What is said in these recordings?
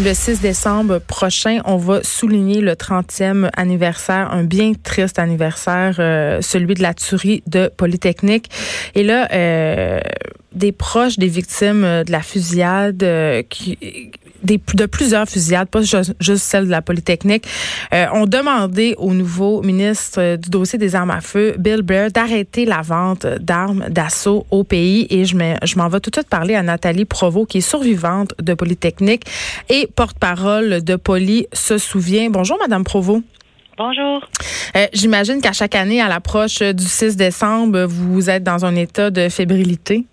Le 6 décembre prochain, on va souligner le 30e anniversaire, un bien triste anniversaire, euh, celui de la tuerie de Polytechnique. Et là, euh, des proches des victimes de la fusillade euh, qui des, de plusieurs fusillades, pas juste, celle de la Polytechnique, euh, ont demandé au nouveau ministre du dossier des armes à feu, Bill Blair, d'arrêter la vente d'armes d'assaut au pays. Et je m'en vais tout de suite parler à Nathalie Provo, qui est survivante de Polytechnique et porte-parole de Poly se souvient. Bonjour, Madame Provo. Bonjour. Euh, J'imagine qu'à chaque année, à l'approche du 6 décembre, vous êtes dans un état de fébrilité.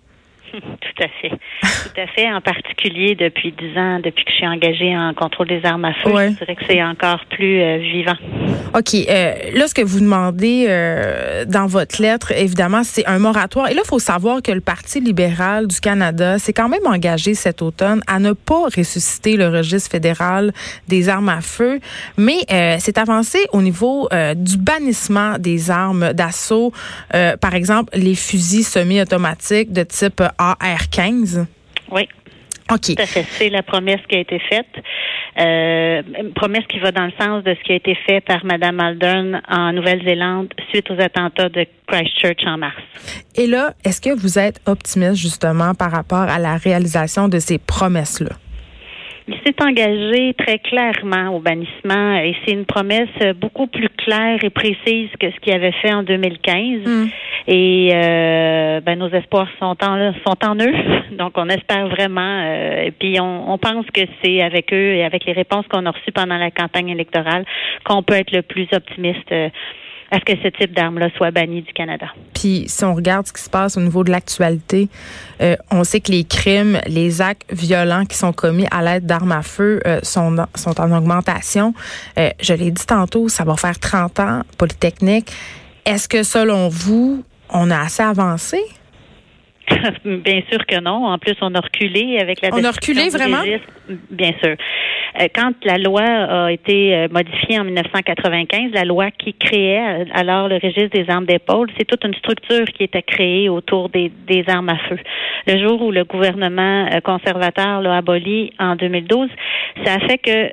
Tout à fait. Tout à fait. En particulier depuis dix ans, depuis que je suis engagée en contrôle des armes à feu, je dirais que c'est encore plus euh, vivant. OK. Euh, là, ce que vous demandez euh, dans votre lettre, évidemment, c'est un moratoire. Et là, il faut savoir que le Parti libéral du Canada s'est quand même engagé cet automne à ne pas ressusciter le registre fédéral des armes à feu, mais c'est avancé au niveau du bannissement des armes d'assaut. par exemple, les fusils semi-automatiques de type AR-15? Oui. OK. Tout à fait. C'est la promesse qui a été faite. Euh, une promesse qui va dans le sens de ce qui a été fait par Mme Aldern en Nouvelle-Zélande suite aux attentats de Christchurch en mars. Et là, est-ce que vous êtes optimiste justement par rapport à la réalisation de ces promesses-là? Il s'est engagé très clairement au bannissement et c'est une promesse beaucoup plus claire et précise que ce qu'il avait fait en 2015. Hmm. Et euh, ben, nos espoirs sont en sont en eux, donc on espère vraiment. Euh, et puis on, on pense que c'est avec eux et avec les réponses qu'on a reçues pendant la campagne électorale qu'on peut être le plus optimiste. Euh, à ce que ce type d'arme-là soit banni du Canada. Puis, si on regarde ce qui se passe au niveau de l'actualité, euh, on sait que les crimes, les actes violents qui sont commis à l'aide d'armes à feu euh, sont, sont en augmentation. Euh, je l'ai dit tantôt, ça va faire 30 ans, Polytechnique. Est-ce que, selon vous, on a assez avancé? Bien sûr que non. En plus, on a reculé avec la. On a reculé vraiment? Bien sûr. Euh, quand la loi a été euh, modifiée en 1995, la loi qui créait euh, alors le registre des armes d'épaule, c'est toute une structure qui était créée autour des, des armes à feu. Le jour où le gouvernement conservateur l'a aboli en 2012, ça a fait que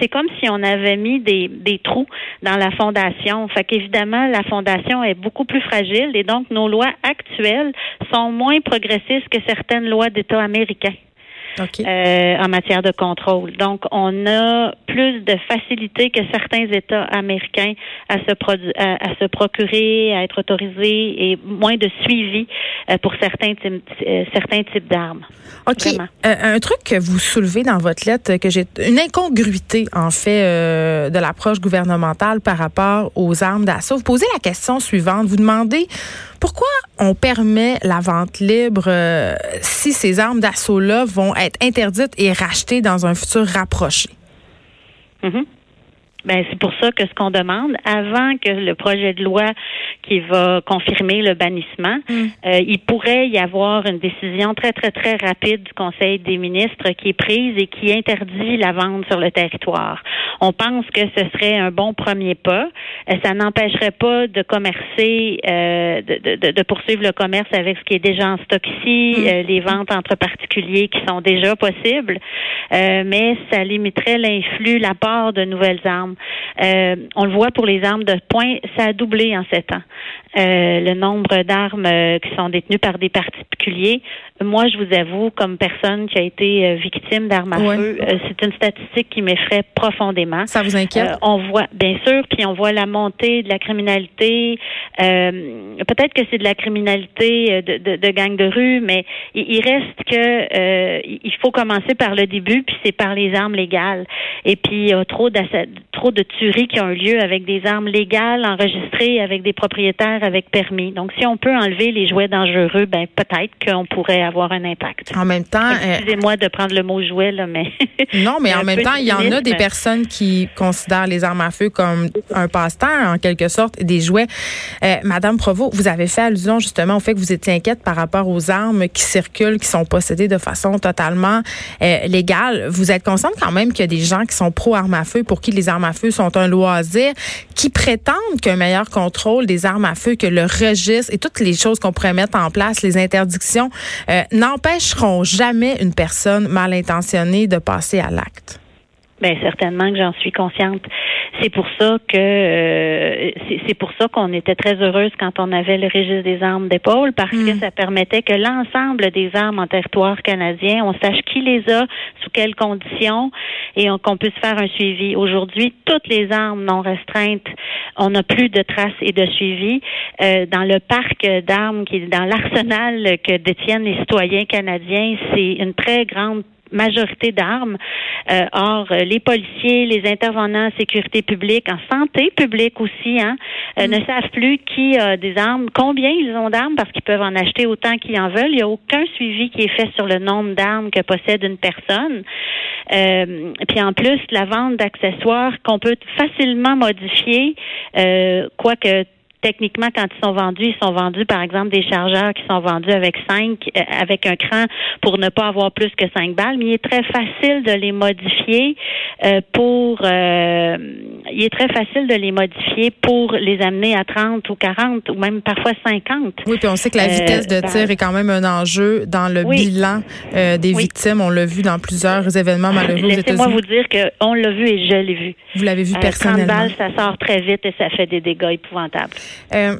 c'est comme si on avait mis des, des trous dans la fondation. Fait qu'évidemment, la fondation est beaucoup plus fragile et donc nos lois actuelles sont moins progressistes que certaines lois d'État américains. Euh, en matière de contrôle. Donc, on a plus de facilité que certains États américains à se, à, se procurer, à être autorisés et moins de suivi euh, pour certains, euh, certains types d'armes. OK. un truc que vous soulevez dans votre lettre, que j'ai une incongruité, en fait, de l'approche gouvernementale par rapport aux armes d'assaut. Vous posez la question suivante. Vous demandez pourquoi on permet la vente libre euh, si ces armes d'assaut-là vont être interdites et rachetées dans un futur rapproché? Mm-hmm. Ben, c'est pour ça que ce qu'on demande, avant que le projet de loi qui va confirmer le bannissement, mm. euh, il pourrait y avoir une décision très, très, très rapide du Conseil des ministres qui est prise et qui interdit la vente sur le territoire. On pense que ce serait un bon premier pas. Euh, ça n'empêcherait pas de commercer, euh, de, de, de, poursuivre le commerce avec ce qui est déjà en stock ici, mm. les ventes entre particuliers qui sont déjà possibles, mais ça limiterait l'influx, l'apport de nouvelles armes. Euh, on le voit pour les armes de poing, ça a doublé en sept ans. Euh, le nombre d'armes euh, qui sont détenues par des particuliers. Moi, je vous avoue, comme personne qui a été victime d'armes à feu, c'est une statistique qui m'effraie profondément. Ça vous inquiète? on voit, bien sûr, puis on voit la montée de la criminalité. Peut-être que c'est de la criminalité de, de, de gang de rue, mais il, reste que il faut commencer par le début, puis c'est par les armes légales. Et puis, il y a trop, trop de tueries qui ont eu lieu avec des armes légales enregistrées avec des propriétaires avec permis. Donc, si on peut enlever les jouets dangereux, ben peut-être qu'on pourrait avoir un impact. En même temps, euh, excusez-moi de prendre le mot jouet là, mais non, mais en même temps, il y en a des personnes qui considèrent les armes à feu comme un passe-temps en quelque sorte, des jouets. Euh, Madame Provo, vous avez fait allusion justement au fait que vous étiez inquiète par rapport aux armes qui circulent, qui sont possédées de façon totalement euh, légale. Vous êtes consciente quand même qu'il y a des gens qui sont pro armes à feu pour qui les armes à feu sont un loisir, qui prétendent qu'un meilleur contrôle des armes à feu, que le registre et toutes les choses qu'on pourrait mettre en place, les interdictions, euh, n'empêcheront jamais une personne mal intentionnée de passer à l'acte. Bien, certainement que j'en suis consciente. C'est pour ça que euh, c'est pour ça qu'on était très heureuse quand on avait le registre des armes d'épaule parce que hmm. ça permettait que l'ensemble des armes en territoire canadien, on sache qui les a, sous quelles conditions et qu'on puisse faire un suivi. Aujourd'hui, toutes les armes non restreintes, on n'a plus de traces et de suivi. Euh, dans le parc d'armes qui est dans l'arsenal que détiennent les citoyens canadiens, c'est une très grande majorité d'armes. Euh, or, les policiers, les intervenants en sécurité publique, en santé publique aussi, hein, euh, mm. ne savent plus qui a des armes, combien ils ont d'armes, parce qu'ils peuvent en acheter autant qu'ils en veulent. Il n'y a aucun suivi qui est fait sur le nombre d'armes que possède une personne. Euh, puis en plus, la vente d'accessoires qu'on peut facilement modifier, euh, quoique techniquement, quand ils sont vendus, ils sont vendus, par exemple, des chargeurs qui sont vendus avec cinq, euh, avec un cran pour ne pas avoir plus que cinq balles, mais il est très facile de les modifier euh, pour, euh, il est très facile de les modifier pour les amener à 30 ou 40 ou même parfois 50. Oui, puis on sait que la vitesse de tir est quand même un enjeu dans le bilan des victimes. On l'a vu dans plusieurs événements malheureux. Laissez-moi vous dire qu'on l'a vu et je l'ai vu. Vous l'avez vu personnellement. 30 balles, ça sort très vite et ça fait des dégâts épouvantables. Euh,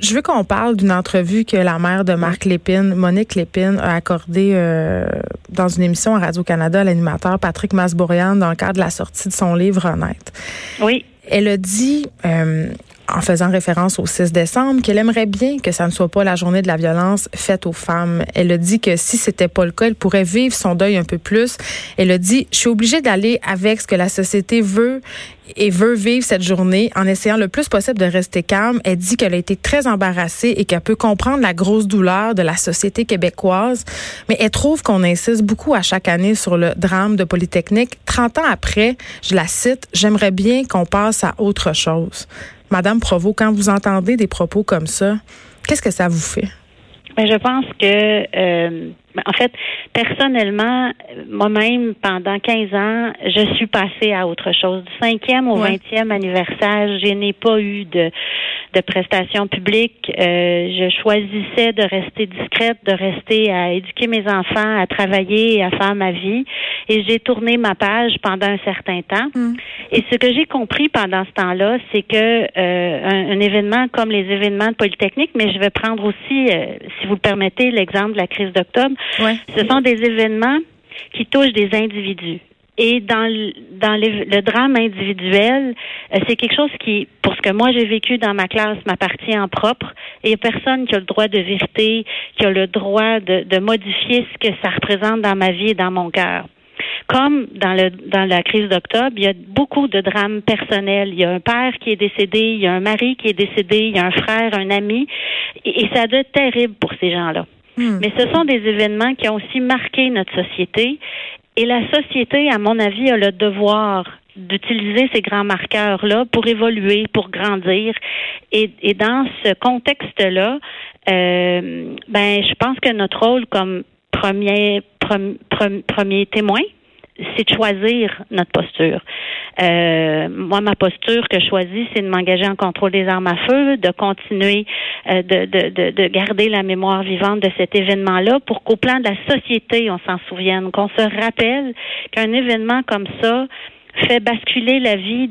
je veux qu'on parle d'une entrevue que la mère de Marc Lépine, Monique Lépine, a accordée euh, dans une émission à Radio-Canada à l'animateur Patrick Masbourian dans le cadre de la sortie de son livre Honnête. Oui. Elle a dit, euh, en faisant référence au 6 décembre, qu'elle aimerait bien que ça ne soit pas la journée de la violence faite aux femmes. Elle a dit que si c'était pas le cas, elle pourrait vivre son deuil un peu plus. Elle a dit, je suis obligée d'aller avec ce que la société veut et veut vivre cette journée en essayant le plus possible de rester calme. Elle dit qu'elle a été très embarrassée et qu'elle peut comprendre la grosse douleur de la société québécoise, mais elle trouve qu'on insiste beaucoup à chaque année sur le drame de Polytechnique. 30 ans après, je la cite, j'aimerais bien qu'on passe à autre chose. Madame Provost, quand vous entendez des propos comme ça, qu'est-ce que ça vous fait? Ben, je pense que, euh, en fait, personnellement, moi-même, pendant 15 ans, je suis passée à autre chose. Du cinquième au vingtième anniversaire, je n'ai pas eu de, de prestations publiques. Euh, je choisissais de rester discrète, de rester à éduquer mes enfants, à travailler et à faire ma vie. Et j'ai tourné ma page pendant un certain temps. Mm. Et ce que j'ai compris pendant ce temps-là, c'est que euh, un, événement comme les événements de Polytechnique, mais je vais prendre aussi, euh, si vous le permettez, l'exemple de la crise d'octobre. Ce sont des événements qui touchent des individus. Et dans le, dans le drame individuel, euh, c'est quelque chose qui, pour ce que moi j'ai vécu dans ma classe, m'appartient en propre. Et il n'y a personne qui a le droit de vérité, qui a le droit de, de modifier ce que ça représente dans ma vie et dans mon cœur. Comme dans, le, dans la crise d'octobre, il y a beaucoup de drames personnels. Il y a un père qui est décédé, il y a un mari qui est décédé, il y a un frère, un ami. Et, ça doit être terrible pour ces gens-là. Hmm. Mais ce sont des événements qui ont aussi marqué notre société et la société, à mon avis, a le devoir d'utiliser ces grands marqueurs-là pour évoluer, pour grandir. Et, dans ce contexte-là, euh, ben, je pense que notre rôle comme premier, premier témoin, c'est de choisir notre posture. Euh, moi, ma posture que je choisis, c'est de m'engager en contrôle des armes à feu, de continuer euh, de, de, de, garder la mémoire vivante de cet événement-là pour qu'au plan de la société, on s'en souvienne, qu'on se rappelle qu'un événement comme ça fait basculer la vie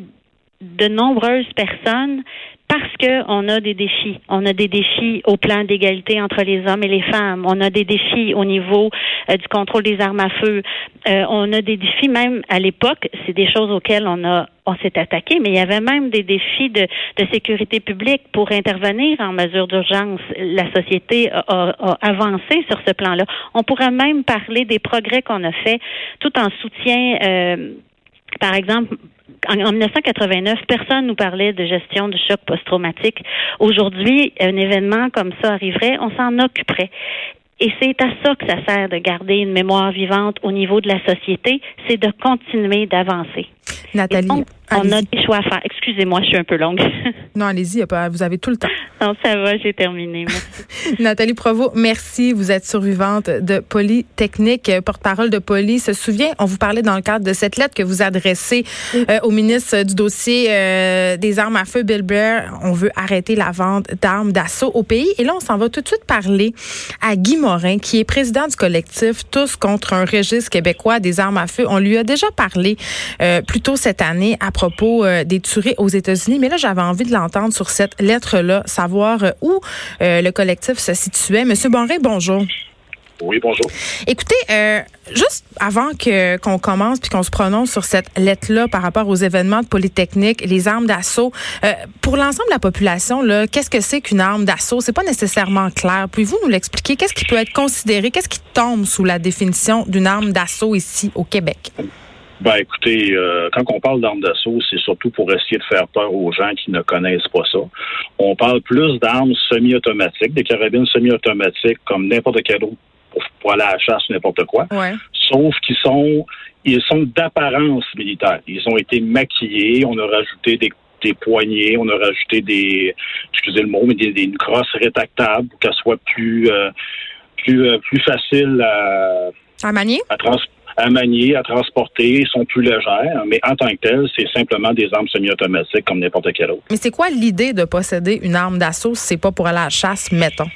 de nombreuses personnes parce qu'on a des défis. On a des défis au plan d'égalité entre les hommes et les femmes. On a des défis au niveau euh, du contrôle des armes à feu. Euh, on a des défis même à l'époque. C'est des choses auxquelles on a on s'est attaqué, mais il y avait même des défis de, de sécurité publique pour intervenir en mesure d'urgence. La société a, a, avancé sur ce plan-là. On pourrait même parler des progrès qu'on a fait tout en soutien. Euh, par exemple, en, 1989, personne nous parlait de gestion du choc post-traumatique. Aujourd'hui, un événement comme ça arriverait, on s'en occuperait. Et c'est à ça que ça sert de garder une mémoire vivante au niveau de la société, c'est de continuer d'avancer. Nathalie. On a des choix à faire. Excusez-moi, je suis un peu longue. non, allez-y, vous avez tout le temps. Non, ça va, j'ai terminé. Nathalie Provo, merci. Vous êtes survivante de Polytechnique, porte-parole de Poly. Se souvient, on vous parlait dans le cadre de cette lettre que vous adressez euh, au ministre du dossier euh, des armes à feu, Bill Blair. On veut arrêter la vente d'armes d'assaut au pays. Et là, on s'en va tout de suite parler à Guy Morin, qui est président du collectif Tous contre un registre québécois des armes à feu. On lui a déjà parlé euh, plus tôt cette année à propos euh, des tueries aux États-Unis. Mais là, j'avais envie de l'entendre sur cette lettre-là, savoir euh, où euh, le collectif se situait. Monsieur Bonré, bonjour. Oui, bonjour. Écoutez, juste avant que qu'on commence puis qu'on se prononce sur cette lettre-là par rapport aux événements de Polytechnique, les armes d'assaut, pour l'ensemble de la population, là, qu'est-ce que c'est qu'une arme d'assaut? C'est pas nécessairement clair. Pouvez-vous nous l'expliquer? Qu'est-ce qui peut être considéré? Qu'est-ce qui tombe sous la définition d'une arme d'assaut ici au Québec? Ben écoutez, euh, quand on parle d'armes d'assaut, c'est surtout pour essayer de faire peur aux gens qui ne connaissent pas ça. On parle plus d'armes semi-automatiques, des carabines semi-automatiques comme n'importe quel autre pour, aller à la chasse ou n'importe quoi. Sauf qu'ils sont ils sont d'apparence militaire. Ils ont été maquillés, on a rajouté des des poignées, on a rajouté des, excusez le mot, mais des, des crosses rétractables pour qu'elles soient plus, euh, plus, euh, plus faciles à, à manier, à, trans à manier, à transporter, sont plus légères, mais en tant que telles, c'est simplement des armes semi-automatiques comme n'importe quelle autre. Mais c'est quoi l'idée de posséder une arme d'assaut si c'est pas pour aller à la chasse, mettons?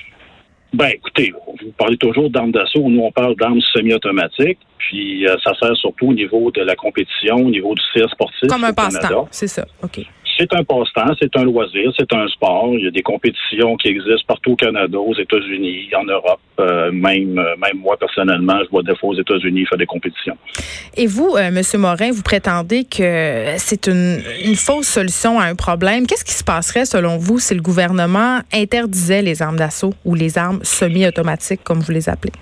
Ben, écoutez, vous parlez toujours d'armes d'assaut. Nous, on parle d'armes semi-automatiques. Puis, euh, ça sert surtout au niveau de la compétition, au niveau du tir sportif. Comme un passe-temps, c'est ça. OK c'est un passe-temps, c'est un loisir, c'est un sport. Il y a des compétitions qui existent partout au Canada, aux États-Unis, en Europe. Euh, même, euh, même moi, personnellement, je vois des fois aux États-Unis faire des compétitions. Et vous, euh, M. Morin, vous prétendez que c'est une fausse solution à un problème. Qu'est-ce qui se passerait, selon vous, si le gouvernement interdisait les armes d'assaut ou les armes semi-automatiques, comme vous les appelez?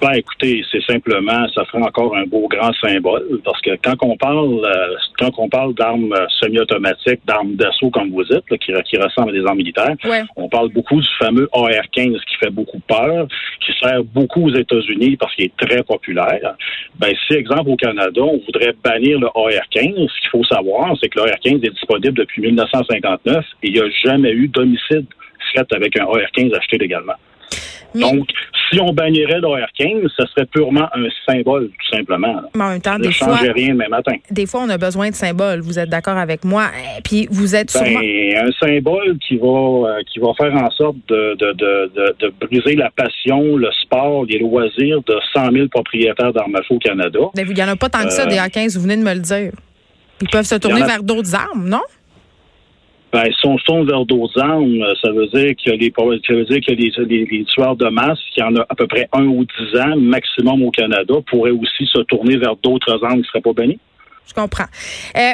Ben, écoutez, c'est simplement, ça ferait encore un beau grand symbole, parce que quand on parle, euh, quand on parle d'armes euh, semi-automatiques, d'armes d'assaut, comme vous dites, qui, qui, ressemblent à des armes militaires, on parle beaucoup du fameux AR-15 qui fait beaucoup peur, qui sert beaucoup aux États-Unis parce qu'il est très populaire. Ben, si, exemple, au Canada, on voudrait bannir le AR-15, ce qu'il faut savoir, c'est que le AR-15 est disponible depuis 1959 et il n'y a jamais eu d'homicide fait avec un AR-15 acheté légalement. Donc, si on bannirait l'OR15, ce serait purement un symbole, tout simplement. Mais en même temps, des fois, rien demain matin. Des fois, on a besoin de symboles. Vous êtes d'accord avec moi? Eh, Puis vous êtes ben, un symbole qui va euh, qui va faire en sorte de, de, de, de, briser la passion, le sport, les loisirs de 100 000 propriétaires d'armes à feu au Canada. Mais il n'y en a pas tant que ça des A15. Vous venez de me le dire. Ils peuvent se tourner vers d'autres armes, non? Ben, si on se tourne vers d'autres armes, ça veut dire les, ça veut dire que les, les, tueurs de masse, qui en a à peu près un ou dix ans maximum au Canada, pourraient aussi se tourner vers d'autres armes qui ne seraient pas bannies. Je comprends. Euh,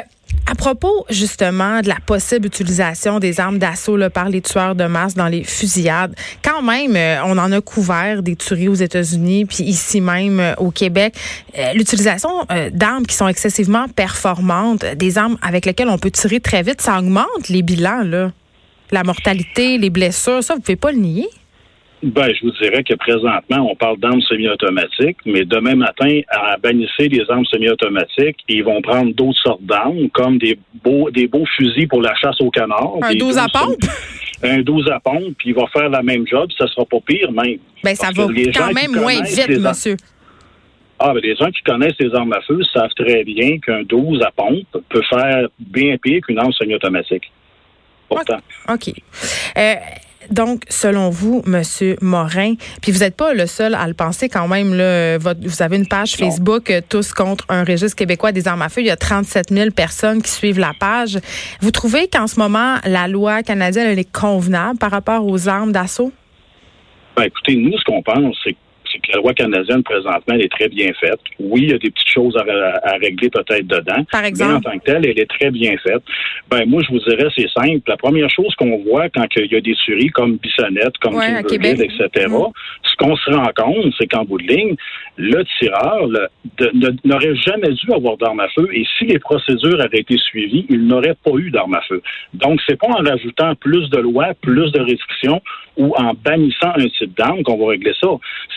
à propos justement de la possible utilisation des armes d'assaut par les tueurs de masse dans les fusillades, quand même, euh, on en a couvert des tueries aux États-Unis, puis ici même euh, au Québec. Euh, l'utilisation d'armes qui sont excessivement performantes, des armes avec lesquelles on peut tirer très vite, ça augmente les bilans, là. La mortalité, les blessures, ça, vous pouvez pas le nier? Ben, je vous dirais que présentement, on parle d'armes semi-automatiques, mais demain matin, à bannissez les armes semi-automatiques, ils vont prendre d'autres sortes d'armes, comme des beaux, des beaux fusils pour la chasse au canard. Un 12 à pompe? Un 12 à pompe, puis il va faire la même job, ça sera pas pire même. Ben, ça va quand même moins vite, monsieur. Ah, ben, les gens qui connaissent les armes à feu savent très bien qu'un 12 à pompe peut faire bien pire qu'une arme semi-automatique. Pourtant. OK. Euh, donc, selon vous, Monsieur Morin, puis vous n'êtes pas le seul à le penser quand même. Là, vous avez une page Facebook euh, Tous contre un registre québécois des armes à feu. Il y a 37 000 personnes qui suivent la page. Vous trouvez qu'en ce moment, la loi canadienne elle est convenable par rapport aux armes d'assaut? Ben, écoutez, nous, ce qu'on pense, c'est c'est que la loi canadienne, présentement, elle est très bien faite. Oui, il y a des petites choses à, régler peut-être dedans. Par exemple? Mais en tant que telle, elle est très bien faite. Ben, moi, je vous dirais, c'est simple. La première chose qu'on voit quand il y a des tueries comme Bissonnette, comme ouais, etc., mm. ce qu'on se rend compte, c'est qu'en bout de ligne, le tireur n'aurait jamais dû avoir d'arme à feu et si les procédures avaient été suivies, il n'aurait pas eu d'arme à feu. Donc, c'est pas en rajoutant plus de lois, plus de restrictions ou en bannissant un type d'arme qu'on va régler ça.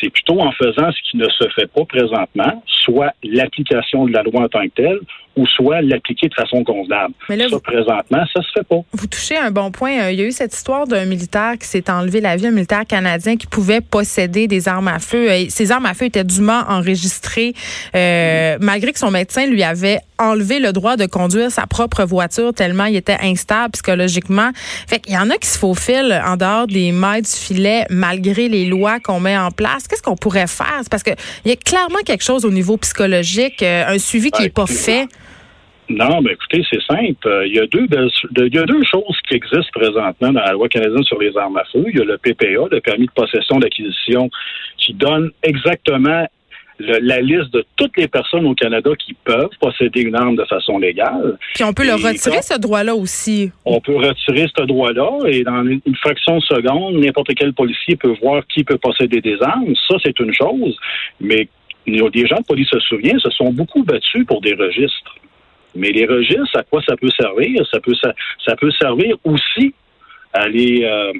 C'est en faisant ce qui ne se fait pas présentement, soit l'application de la loi en tant que telle, ou soit l'appliquer de façon convenable. Mais là, ça, présentement, ça se fait pas. Vous touchez un bon point. Euh, il y a eu cette histoire d'un militaire qui s'est enlevé la vie, un militaire canadien qui pouvait posséder des armes à feu. Euh, ces armes à feu étaient dûment enregistrées, euh, malgré que son médecin lui avait enlevé le droit de conduire sa propre voiture tellement il était instable psychologiquement. Fait qu'il y en a qui se faufilent en dehors des mailles du filet malgré les lois qu'on met en place. Qu'est-ce qu'on pourrait faire? Parce qu'il y a clairement quelque chose au niveau psychologique, un suivi qui n'est pas fait. Non, mais écoutez, c'est simple. Euh, il y, a deux, il y a deux choses qui existent présentement dans la loi canadienne sur les armes à feu. Il y a le PPA, le permis de possession d'acquisition, qui donne exactement la liste de toutes les personnes au Canada qui peuvent posséder une arme de façon légale. Puis on peut le retirer, ce droit-là aussi. On peut retirer ce droit-là et dans une, fraction de seconde, n'importe quel policier peut voir qui peut posséder des armes. Ça, c'est une chose. Mais des gens de police se souviennent, se sont beaucoup battus pour des registres. Mais les registres, à quoi ça peut servir? Ça peut, ça, peut servir aussi à les, euh,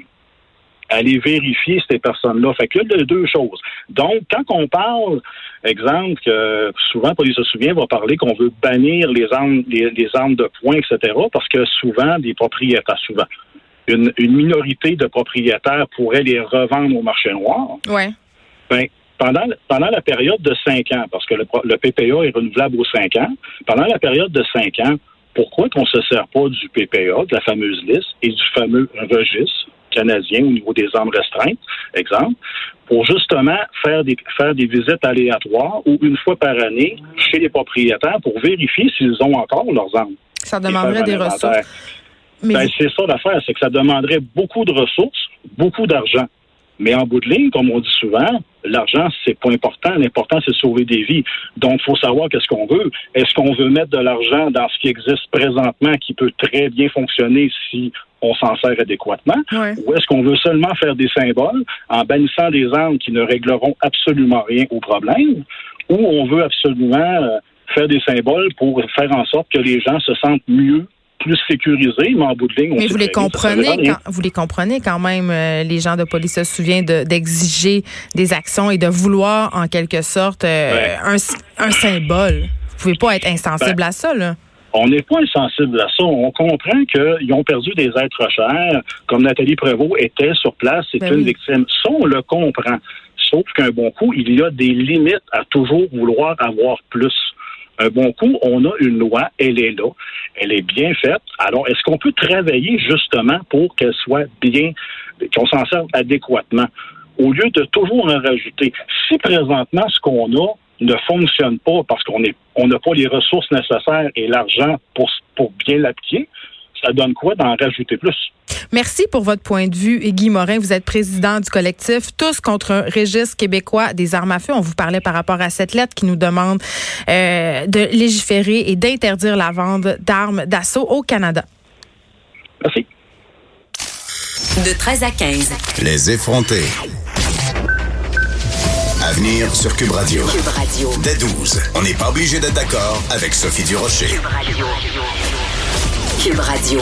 à les vérifier, ces personnes-là. Fait que là, deux choses. Donc, quand on parle, exemple, que souvent, Police se souvient, va parler qu'on veut bannir les armes, les, armes de poing, etc., parce que souvent, des propriétaires, souvent, une, une minorité de propriétaires pourraient les revendre au marché noir. Ouais. Ben, pendant, pendant la période de cinq ans, parce que le, le PPA est renouvelable aux cinq ans, pendant la période de cinq ans, pourquoi qu'on ne se sert pas du PPA, de la fameuse liste, et du fameux registre canadien au niveau des armes restreintes, exemple, pour justement faire des, faire des visites aléatoires ou une fois par année chez les propriétaires pour vérifier s'ils ont encore leurs armes. Ça demanderait des ressources. Ben, c'est ça l'affaire, c'est que ça demanderait beaucoup de ressources, beaucoup d'argent. Mais en bout de ligne, comme on dit souvent, l'argent, c'est pas important. L'important, c'est de sauver des vies. Donc, il faut savoir qu'est-ce qu'on veut. Est-ce qu'on veut mettre de l'argent dans ce qui existe présentement, qui peut très bien fonctionner si on s'en sert adéquatement, ou est-ce qu'on veut seulement faire des symboles en bannissant des armes qui ne régleront absolument rien au problème, ou on veut absolument euh, faire des symboles pour faire en sorte que les gens se sentent mieux plus sécurisé, mais en bout de ligne, on Mais vous les comprenez, quand, vous les comprenez quand même, euh, les gens de police se souviennent d'exiger des actions et de vouloir en quelque sorte euh, un, un, symbole. Vous pouvez pas être insensible ben, à ça, là. On n'est pas insensible à ça. On comprend qu'ils ont perdu des êtres chers, comme Nathalie Prévost était sur place, c'est ben une victime. Ça, on le comprend. Sauf qu'un bon coup, il y a des limites à toujours vouloir avoir plus un bon coup, on a une loi, elle est là, elle est bien faite. Alors, est-ce qu'on peut travailler justement pour qu'elle soit bien, qu'on s'en serve adéquatement, au lieu de toujours en rajouter? Si présentement, ce qu'on a ne fonctionne pas parce qu'on on n'a pas les ressources nécessaires et l'argent pour, pour bien l'appliquer, ça donne quoi d'en rajouter plus? Merci pour votre point de vue. Et Guy Morin, vous êtes président du collectif Tous contre un registre québécois des armes à feu. On vous parlait par rapport à cette lettre qui nous demande euh, de légiférer et d'interdire la vente d'armes d'assaut au Canada. Merci. De 13 à 15. Les effrontés. Avenir sur Cube Radio. Cube Radio. Dès 12. On n'est pas obligé d'être d'accord avec Sophie Durocher. Cube Radio. Cube Radio.